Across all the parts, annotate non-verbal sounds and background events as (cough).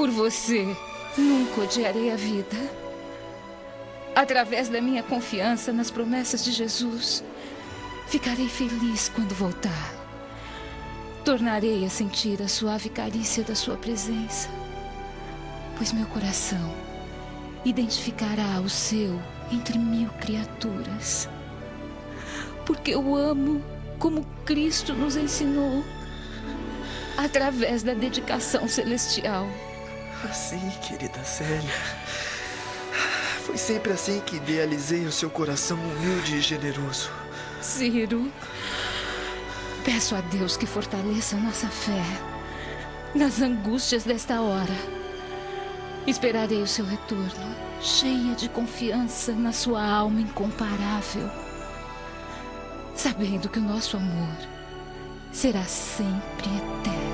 Por você, nunca odiarei a vida. Através da minha confiança nas promessas de Jesus, ficarei feliz quando voltar. Tornarei a sentir a suave carícia da sua presença, pois meu coração identificará o seu entre mil criaturas. Porque eu amo como Cristo nos ensinou, através da dedicação celestial. Assim, querida Célia. Foi sempre assim que idealizei o seu coração humilde e generoso. Ciro, peço a Deus que fortaleça nossa fé nas angústias desta hora. Esperarei o seu retorno, cheia de confiança na sua alma incomparável, sabendo que o nosso amor será sempre eterno.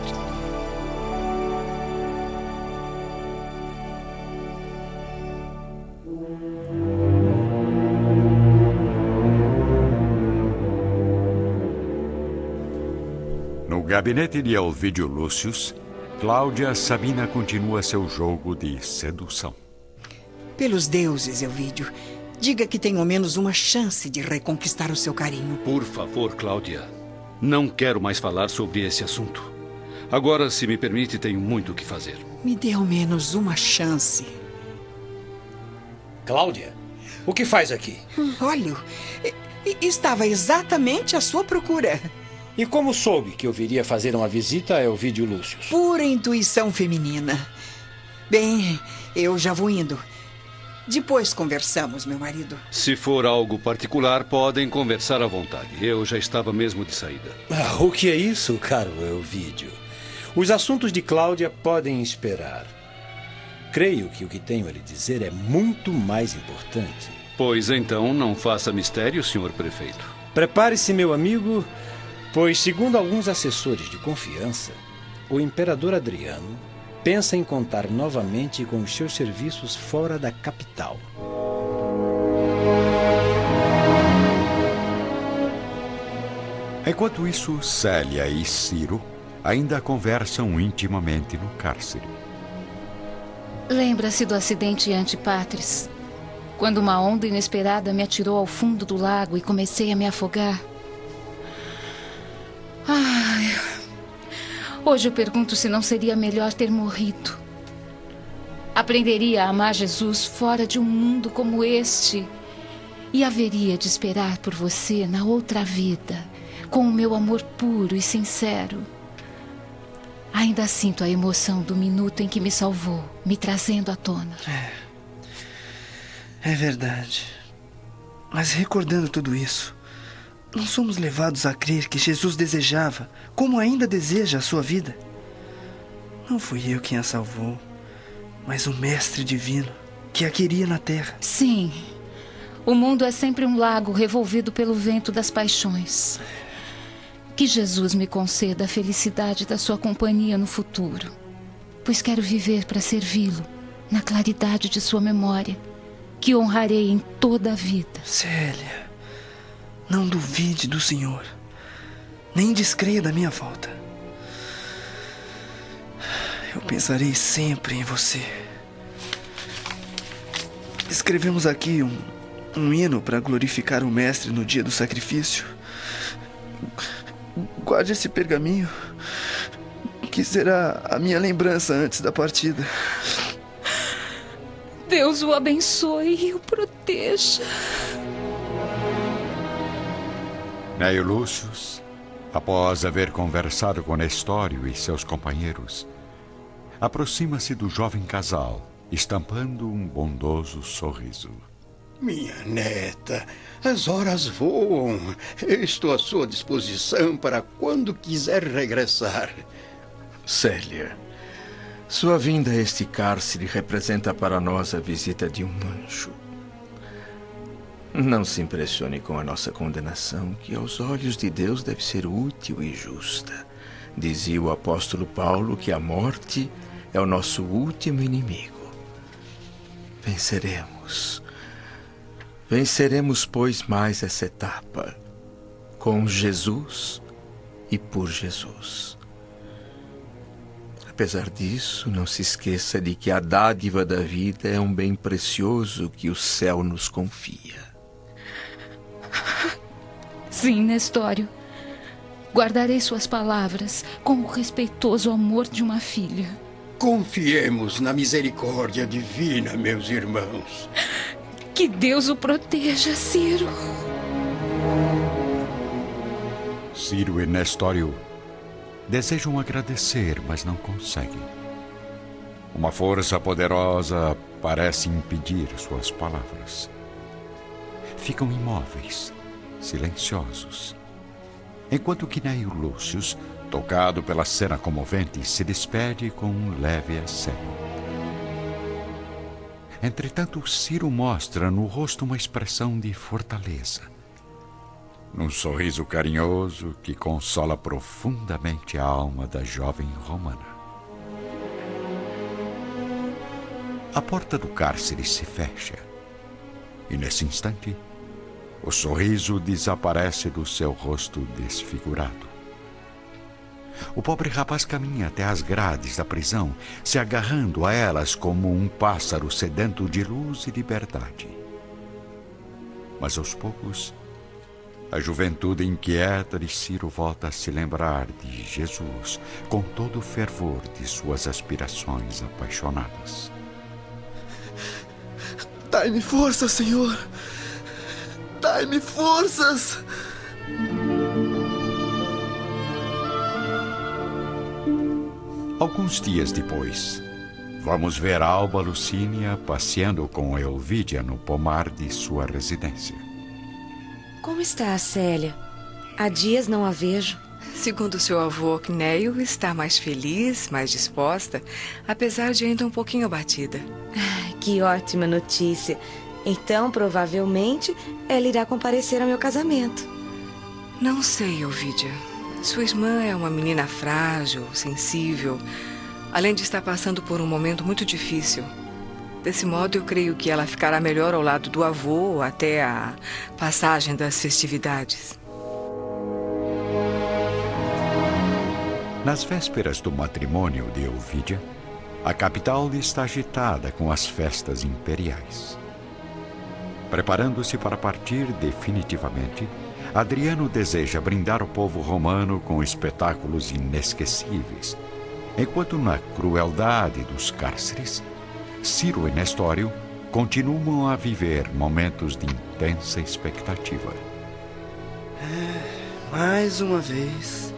Gabinete de Elvídio Lúcius, Cláudia Sabina continua seu jogo de sedução. Pelos deuses, Elvídio, diga que tenho ao menos uma chance de reconquistar o seu carinho. Por favor, Cláudia. Não quero mais falar sobre esse assunto. Agora, se me permite, tenho muito o que fazer. Me dê ao menos uma chance. Cláudia, o que faz aqui? Olha, estava exatamente à sua procura. E como soube que eu viria fazer uma visita a Elvídio Lúcio? Pura intuição feminina. Bem, eu já vou indo. Depois conversamos, meu marido. Se for algo particular, podem conversar à vontade. Eu já estava mesmo de saída. Ah, o que é isso, caro Elvídio? Os assuntos de Cláudia podem esperar. Creio que o que tenho a lhe dizer é muito mais importante. Pois então, não faça mistério, senhor prefeito. Prepare-se, meu amigo, pois, segundo alguns assessores de confiança, o imperador Adriano pensa em contar novamente com os seus serviços fora da capital. Enquanto isso, Célia e Ciro ainda conversam intimamente no cárcere. Lembra-se do acidente Antipatris? Quando uma onda inesperada me atirou ao fundo do lago e comecei a me afogar. Ai. Hoje eu pergunto se não seria melhor ter morrido. Aprenderia a amar Jesus fora de um mundo como este. E haveria de esperar por você na outra vida, com o meu amor puro e sincero. Ainda sinto a emoção do minuto em que me salvou, me trazendo à tona. É. É verdade. Mas recordando tudo isso, não somos levados a crer que Jesus desejava, como ainda deseja, a sua vida. Não fui eu quem a salvou, mas o Mestre Divino que a queria na terra. Sim. O mundo é sempre um lago revolvido pelo vento das paixões. Que Jesus me conceda a felicidade da sua companhia no futuro, pois quero viver para servi-lo, na claridade de sua memória, que honrarei em toda a vida. Célia, não duvide do Senhor, nem descreia da minha volta. Eu pensarei sempre em você. Escrevemos aqui um, um hino para glorificar o Mestre no dia do sacrifício. Guarde esse pergaminho, que será a minha lembrança antes da partida. Deus o abençoe e o proteja. Neio Lúcius, após haver conversado com Nestório e seus companheiros, aproxima-se do jovem casal, estampando um bondoso sorriso. Minha neta, as horas voam. Estou à sua disposição para quando quiser regressar. Célia, sua vinda a este cárcere representa para nós a visita de um anjo. Não se impressione com a nossa condenação, que aos olhos de Deus deve ser útil e justa. Dizia o apóstolo Paulo que a morte é o nosso último inimigo. Venceremos. Venceremos, pois, mais essa etapa com Jesus e por Jesus. Apesar disso, não se esqueça de que a dádiva da vida é um bem precioso que o céu nos confia. Sim, Nestório. Guardarei suas palavras com o respeitoso amor de uma filha. Confiemos na misericórdia divina, meus irmãos. Que Deus o proteja, Ciro. Ciro e Nestório desejam agradecer, mas não conseguem. Uma força poderosa parece impedir suas palavras. Ficam imóveis, silenciosos, enquanto Quinéio Lúcio, tocado pela cena comovente, se despede com um leve aceno. Entretanto, Ciro mostra no rosto uma expressão de fortaleza num sorriso carinhoso que consola profundamente a alma da jovem romana. A porta do cárcere se fecha e, nesse instante, o sorriso desaparece do seu rosto desfigurado. O pobre rapaz caminha até as grades da prisão, se agarrando a elas como um pássaro sedento de luz e liberdade. Mas aos poucos, a juventude inquieta de Ciro volta a se lembrar de Jesus com todo o fervor de suas aspirações apaixonadas. Dai-me força, Senhor! Dai-me forças! Alguns dias depois, vamos ver Alba Lucínia passeando com Elvídia no pomar de sua residência. Como está a Célia? Há dias não a vejo. Segundo seu avô, Cneio está mais feliz, mais disposta, apesar de ainda um pouquinho abatida. que ótima notícia. Então, provavelmente, ela irá comparecer ao meu casamento. Não sei, Ovidia. Sua irmã é uma menina frágil, sensível, além de estar passando por um momento muito difícil. Desse modo, eu creio que ela ficará melhor ao lado do avô até a passagem das festividades. Nas vésperas do matrimônio de Ovídia, a capital está agitada com as festas imperiais. Preparando-se para partir definitivamente, Adriano deseja brindar o povo romano com espetáculos inesquecíveis, enquanto na crueldade dos cárceres, Ciro e Nestório continuam a viver momentos de intensa expectativa. É, mais uma vez,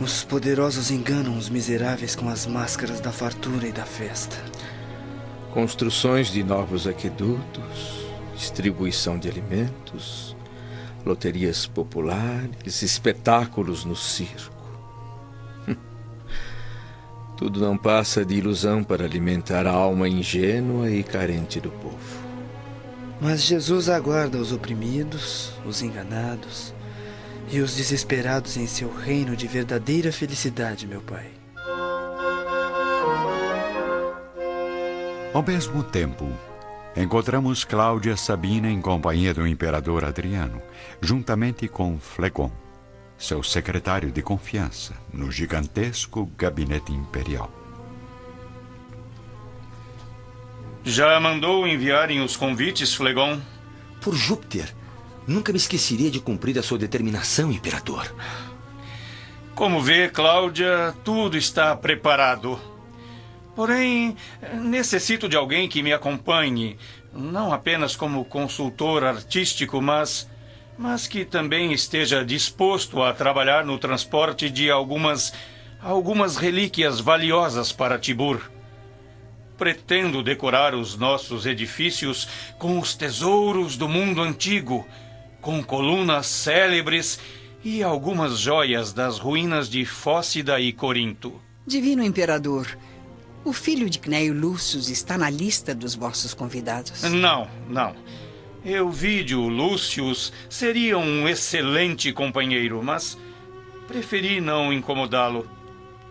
os poderosos enganam os miseráveis com as máscaras da fartura e da festa. Construções de novos aquedutos, distribuição de alimentos, loterias populares, espetáculos no circo. (laughs) Tudo não passa de ilusão para alimentar a alma ingênua e carente do povo. Mas Jesus aguarda os oprimidos, os enganados e os desesperados em seu reino de verdadeira felicidade, meu Pai. Ao mesmo tempo, encontramos Cláudia Sabina em companhia do imperador Adriano, juntamente com Flegon seu secretário de confiança, no gigantesco gabinete imperial. Já mandou enviarem os convites, Flegon? Por Júpiter, nunca me esqueceria de cumprir a sua determinação, imperador. Como vê, Cláudia, tudo está preparado. Porém, necessito de alguém que me acompanhe, não apenas como consultor artístico, mas mas que também esteja disposto a trabalhar no transporte de algumas algumas relíquias valiosas para Tibur. Pretendo decorar os nossos edifícios com os tesouros do mundo antigo, com colunas célebres e algumas joias das ruínas de Fócida e Corinto. Divino Imperador, o filho de Cneio Lúcio está na lista dos vossos convidados? Não, não. Euvídio Lúcius seria um excelente companheiro, mas preferi não incomodá-lo.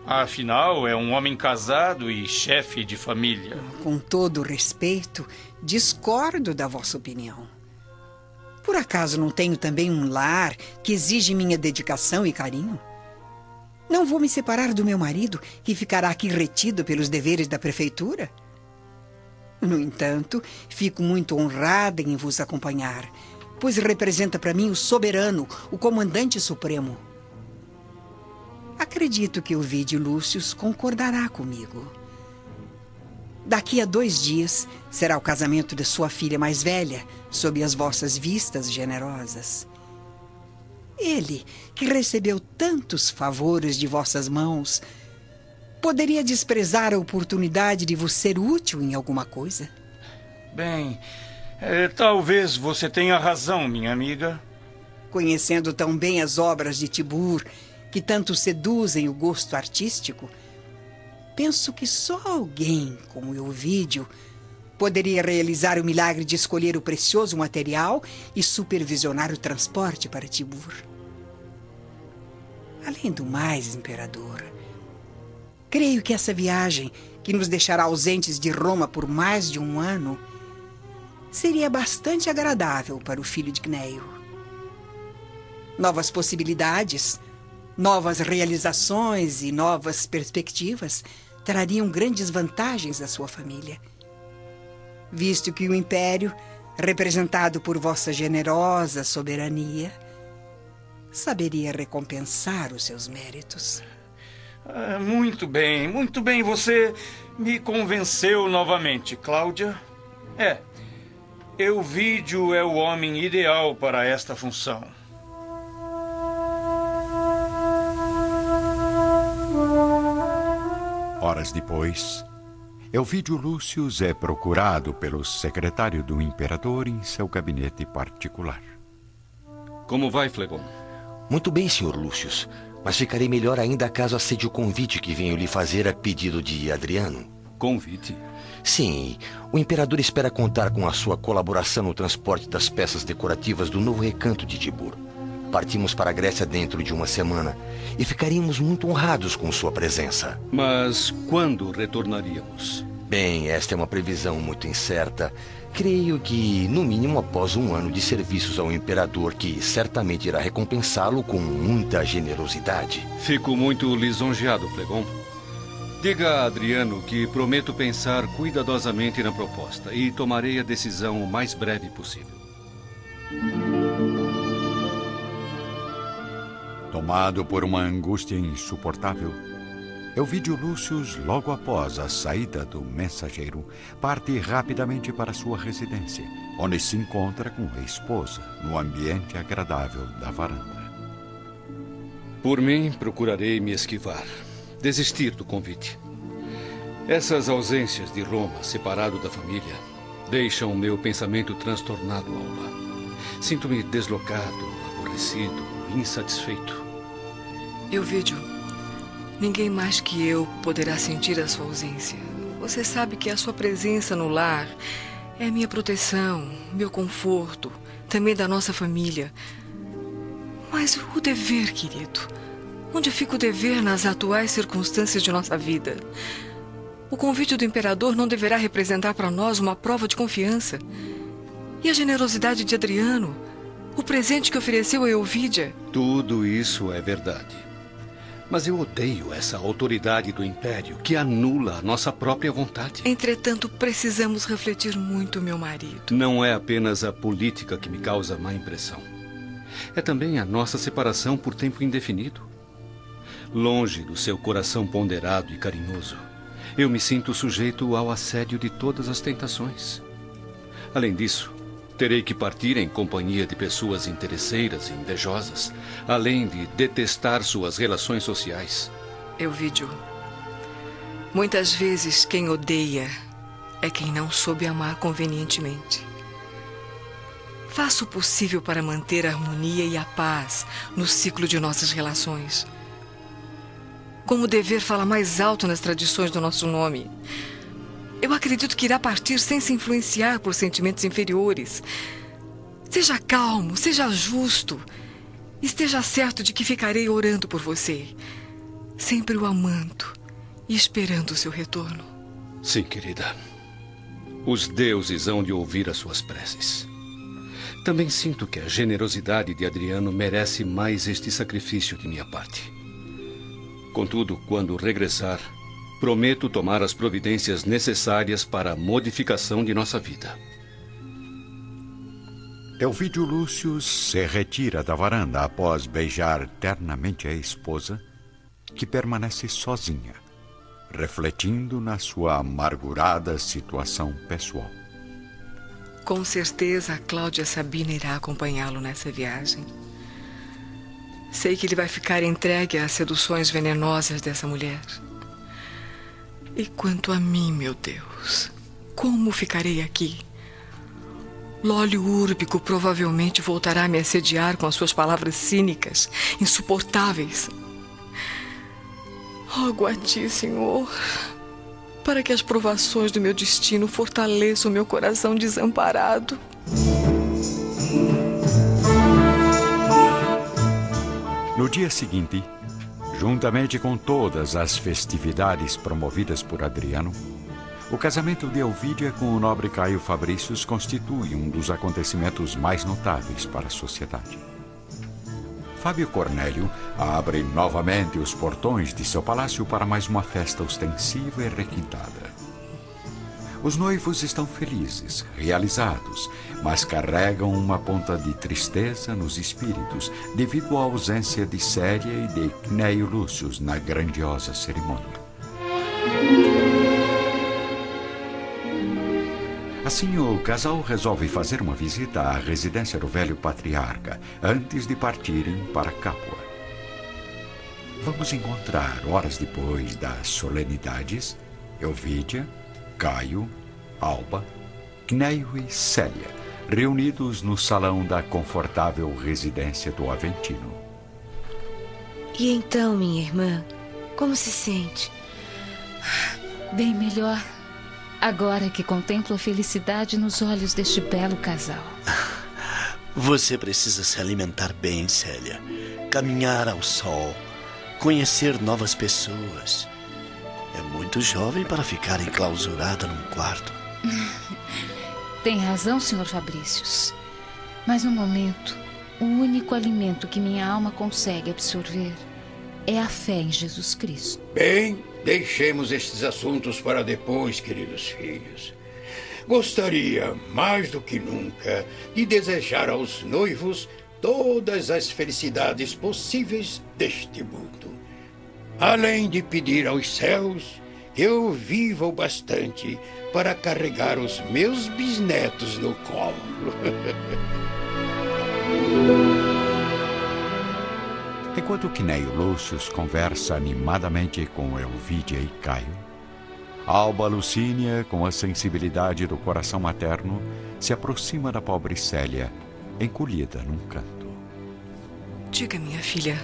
Afinal, é um homem casado e chefe de família. Com todo respeito, discordo da vossa opinião. Por acaso não tenho também um lar que exige minha dedicação e carinho? Não vou me separar do meu marido, que ficará aqui retido pelos deveres da prefeitura? No entanto, fico muito honrada em vos acompanhar, pois representa para mim o soberano, o comandante supremo. Acredito que o Vide Lúcius concordará comigo. Daqui a dois dias será o casamento de sua filha mais velha, sob as vossas vistas generosas. Ele, que recebeu tantos favores de vossas mãos, poderia desprezar a oportunidade de vos ser útil em alguma coisa? Bem, é, talvez você tenha razão, minha amiga. Conhecendo tão bem as obras de Tibur que tanto seduzem o gosto artístico, penso que só alguém como Euvídio poderia realizar o milagre de escolher o precioso material e supervisionar o transporte para Tibur. Além do mais, imperador, creio que essa viagem, que nos deixará ausentes de Roma por mais de um ano, seria bastante agradável para o filho de Gneio. Novas possibilidades, Novas realizações e novas perspectivas trariam grandes vantagens à sua família. Visto que o império, representado por vossa generosa soberania, saberia recompensar os seus méritos. Ah, muito bem, muito bem. Você me convenceu novamente, Cláudia. É, Euvídio é o homem ideal para esta função. Horas depois, Elvídio Lúcius é procurado pelo secretário do imperador em seu gabinete particular. Como vai, Flegon? Muito bem, Sr. Lúcius. Mas ficarei melhor ainda caso aceite o convite que venho lhe fazer a pedido de Adriano. Convite? Sim. O imperador espera contar com a sua colaboração no transporte das peças decorativas do novo recanto de Tibur. Partimos para a Grécia dentro de uma semana e ficaríamos muito honrados com sua presença. Mas quando retornaríamos? Bem, esta é uma previsão muito incerta. Creio que, no mínimo, após um ano de serviços ao imperador, que certamente irá recompensá-lo com muita generosidade. Fico muito lisonjeado, Flegon. Diga a Adriano que prometo pensar cuidadosamente na proposta e tomarei a decisão o mais breve possível. Tomado por uma angústia insuportável, Elvídio Lúcius, logo após a saída do mensageiro, parte rapidamente para sua residência, onde se encontra com a esposa, no ambiente agradável da varanda. Por mim, procurarei me esquivar, desistir do convite. Essas ausências de Roma, separado da família, deixam meu pensamento transtornado, Alba. Sinto-me deslocado, aborrecido, insatisfeito. Euvídio, ninguém mais que eu poderá sentir a sua ausência. Você sabe que a sua presença no lar é minha proteção, meu conforto, também da nossa família. Mas o dever, querido? Onde fica o dever nas atuais circunstâncias de nossa vida? O convite do imperador não deverá representar para nós uma prova de confiança. E a generosidade de Adriano? O presente que ofereceu a Euvídia? Tudo isso é verdade. Mas eu odeio essa autoridade do Império que anula a nossa própria vontade. Entretanto, precisamos refletir muito, meu marido. Não é apenas a política que me causa má impressão. É também a nossa separação por tempo indefinido. Longe do seu coração ponderado e carinhoso, eu me sinto sujeito ao assédio de todas as tentações. Além disso, Terei que partir em companhia de pessoas interesseiras e invejosas, além de detestar suas relações sociais. Euvídio, muitas vezes quem odeia é quem não soube amar convenientemente. Faça o possível para manter a harmonia e a paz no ciclo de nossas relações. Como o dever fala mais alto nas tradições do nosso nome, eu acredito que irá partir sem se influenciar por sentimentos inferiores. Seja calmo, seja justo. Esteja certo de que ficarei orando por você, sempre o amando e esperando o seu retorno. Sim, querida. Os deuses hão de ouvir as suas preces. Também sinto que a generosidade de Adriano merece mais este sacrifício de minha parte. Contudo, quando regressar, prometo tomar as providências necessárias para a modificação de nossa vida. Elvídio Lúcio se retira da varanda após beijar ternamente a esposa, que permanece sozinha, refletindo na sua amargurada situação pessoal. Com certeza a Cláudia Sabina irá acompanhá-lo nessa viagem. Sei que ele vai ficar entregue às seduções venenosas dessa mulher. E quanto a mim, meu Deus, como ficarei aqui? Lólio Úrbico provavelmente voltará a me assediar com as suas palavras cínicas, insuportáveis. Rogo a ti, Senhor, para que as provações do meu destino fortaleçam o meu coração desamparado. No dia seguinte, juntamente com todas as festividades promovidas por Adriano, o casamento de Elvídia com o nobre Caio Fabricius constitui um dos acontecimentos mais notáveis para a sociedade. Fábio Cornélio abre novamente os portões de seu palácio para mais uma festa ostensiva e requintada. Os noivos estão felizes, realizados, mas carregam uma ponta de tristeza nos espíritos devido à ausência de Célia e de Cneio Lúcius na grandiosa cerimônia. Assim, o casal resolve fazer uma visita à residência do velho patriarca antes de partirem para Capua. Vamos encontrar, horas depois das solenidades, Elvídia, Caio, Alba, Cneio e Célia, reunidos no salão da confortável residência do Aventino. E então, minha irmã, como se sente? Bem melhor. Agora que contemplo a felicidade nos olhos deste belo casal. Você precisa se alimentar bem, Célia. Caminhar ao sol, conhecer novas pessoas. É muito jovem para ficar enclausurada num quarto. (laughs) Tem razão, Sr. Fabrícios. Mas no momento, o único alimento que minha alma consegue absorver é a fé em Jesus Cristo. Bem, deixemos estes assuntos para depois, queridos filhos. Gostaria, mais do que nunca, de desejar aos noivos todas as felicidades possíveis deste mundo. Além de pedir aos céus que eu viva o bastante para carregar os meus bisnetos no colo. (laughs) Enquanto Quineio Lúcius conversa animadamente com Elvídia e Caio, Alba Lucínia, com a sensibilidade do coração materno, se aproxima da pobre Célia, encolhida num canto. Diga, minha filha,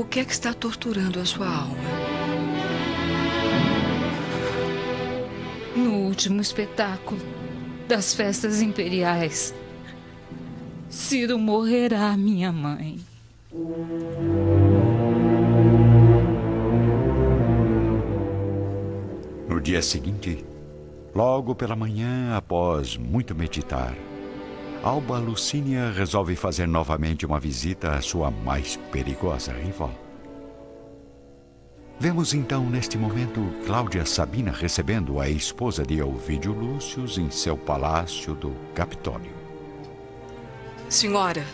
o que é que está torturando a sua alma? No último espetáculo das festas imperiais, Ciro morrerá, minha mãe. No dia seguinte, logo pela manhã, após muito meditar, Alba Lucínia resolve fazer novamente uma visita à sua mais perigosa rival. Vemos então neste momento Cláudia Sabina recebendo a esposa de Ovídio Lúcius em seu palácio do Capitólio. Senhora,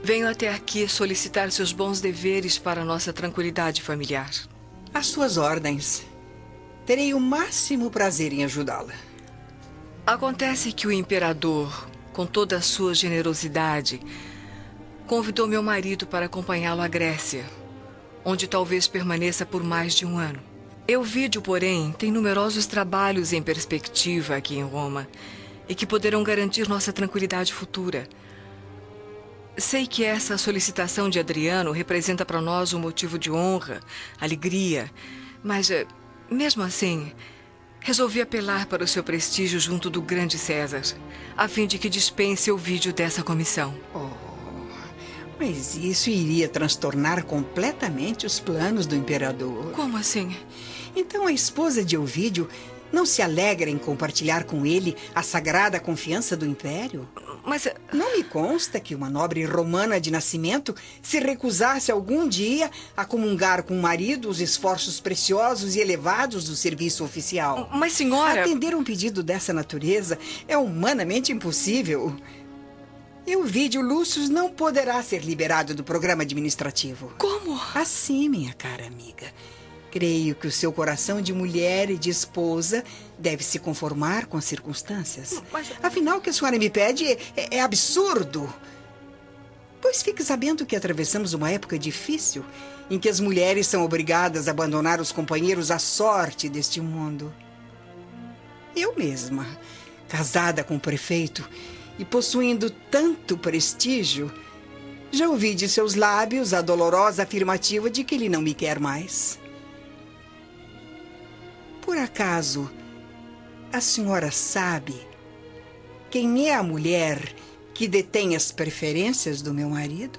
venho até aqui solicitar seus bons deveres para nossa tranquilidade familiar. Às suas ordens. Terei o máximo prazer em ajudá-la. Acontece que o imperador, com toda a sua generosidade, convidou meu marido para acompanhá-lo à Grécia, onde talvez permaneça por mais de um ano. Euvídio, porém, tem numerosos trabalhos em perspectiva aqui em Roma e que poderão garantir nossa tranquilidade futura. Sei que essa solicitação de Adriano representa para nós um motivo de honra, alegria, mas, eh, mesmo assim, resolvi apelar para o seu prestígio junto do grande César, a fim de que dispense o vídeo dessa comissão. Oh, mas isso iria transtornar completamente os planos do imperador. Como assim? Então a esposa de Ovídio Não se alegra em compartilhar com ele a sagrada confiança do império? Mas. Não me consta que uma nobre romana de nascimento se recusasse algum dia a comungar com o marido os esforços preciosos e elevados do serviço oficial. Mas, senhora. Atender um pedido dessa natureza é humanamente impossível. E o vídeo Lúcio não poderá ser liberado do programa administrativo. Como? Assim, minha cara amiga. Creio que o seu coração de mulher e de esposa deve se conformar com as circunstâncias. Mas... Afinal, o que a senhora me pede é, é absurdo. Pois fique sabendo que atravessamos uma época difícil em que as mulheres são obrigadas a abandonar os companheiros à sorte deste mundo. Eu mesma, casada com o prefeito e possuindo tanto prestígio, já ouvi de seus lábios a dolorosa afirmativa de que ele não me quer mais. Por acaso, a senhora sabe quem é a mulher que detém as preferências do meu marido?